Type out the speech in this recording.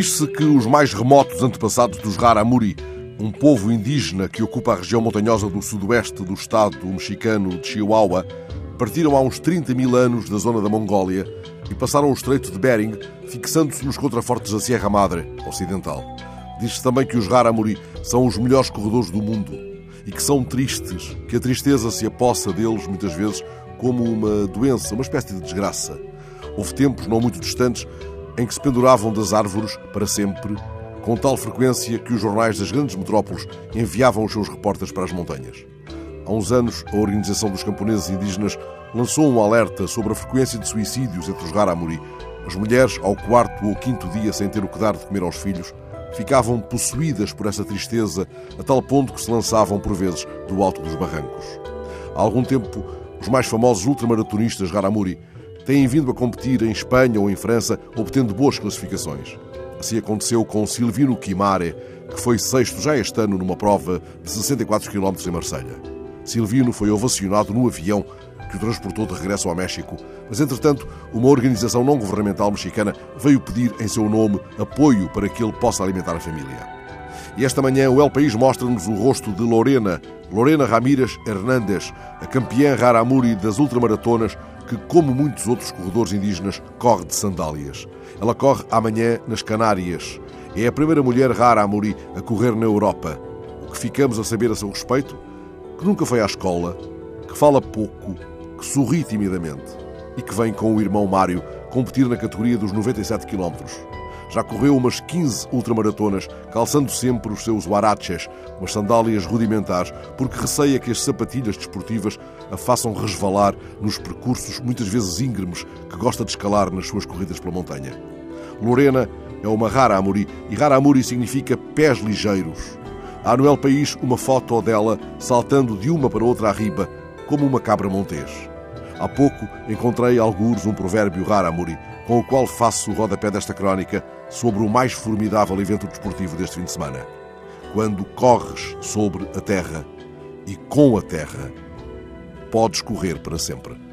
Diz-se que os mais remotos antepassados dos Raramuri, um povo indígena que ocupa a região montanhosa do sudoeste do estado mexicano de Chihuahua, partiram há uns 30 mil anos da zona da Mongólia e passaram o Estreito de Bering, fixando-se nos contrafortes da Sierra Madre Ocidental. Diz-se também que os Raramuri são os melhores corredores do mundo e que são tristes, que a tristeza se apossa deles muitas vezes como uma doença, uma espécie de desgraça. Houve tempos não muito distantes em que se penduravam das árvores para sempre, com tal frequência que os jornais das grandes metrópoles enviavam os seus repórteres para as montanhas. Há uns anos, a Organização dos Camponeses Indígenas lançou um alerta sobre a frequência de suicídios entre os Raramuri. As mulheres, ao quarto ou quinto dia sem ter o que dar de comer aos filhos, ficavam possuídas por essa tristeza a tal ponto que se lançavam por vezes do alto dos barrancos. Há algum tempo, os mais famosos ultramaratonistas Raramuri têm vindo a competir em Espanha ou em França, obtendo boas classificações. Assim aconteceu com Silvino Quimare, que foi sexto já este ano numa prova de 64 km em Marselha. Silvino foi ovacionado no avião que o transportou de regresso ao México, mas entretanto, uma organização não governamental mexicana veio pedir em seu nome apoio para que ele possa alimentar a família. E esta manhã o El País mostra-nos o rosto de Lorena, Lorena Ramírez Hernández, a campeã Raramuri das ultramaratonas, que, como muitos outros corredores indígenas, corre de sandálias. Ela corre amanhã nas Canárias. É a primeira mulher Raramuri a correr na Europa. O que ficamos a saber a seu respeito? Que nunca foi à escola, que fala pouco, que sorri timidamente e que vem com o irmão Mário competir na categoria dos 97 quilómetros. Já correu umas 15 ultramaratonas, calçando sempre os seus huaraches, umas sandálias rudimentares, porque receia que as sapatilhas desportivas a façam resvalar nos percursos muitas vezes íngremes que gosta de escalar nas suas corridas pela montanha. Lorena é uma rara amuri e rara amuri significa pés ligeiros. Há no El País uma foto dela saltando de uma para outra arriba, como uma cabra montês. Há pouco encontrei alguns um provérbio raramuri, com o qual faço o rodapé desta crónica sobre o mais formidável evento desportivo deste fim de semana. Quando corres sobre a terra e com a terra, podes correr para sempre.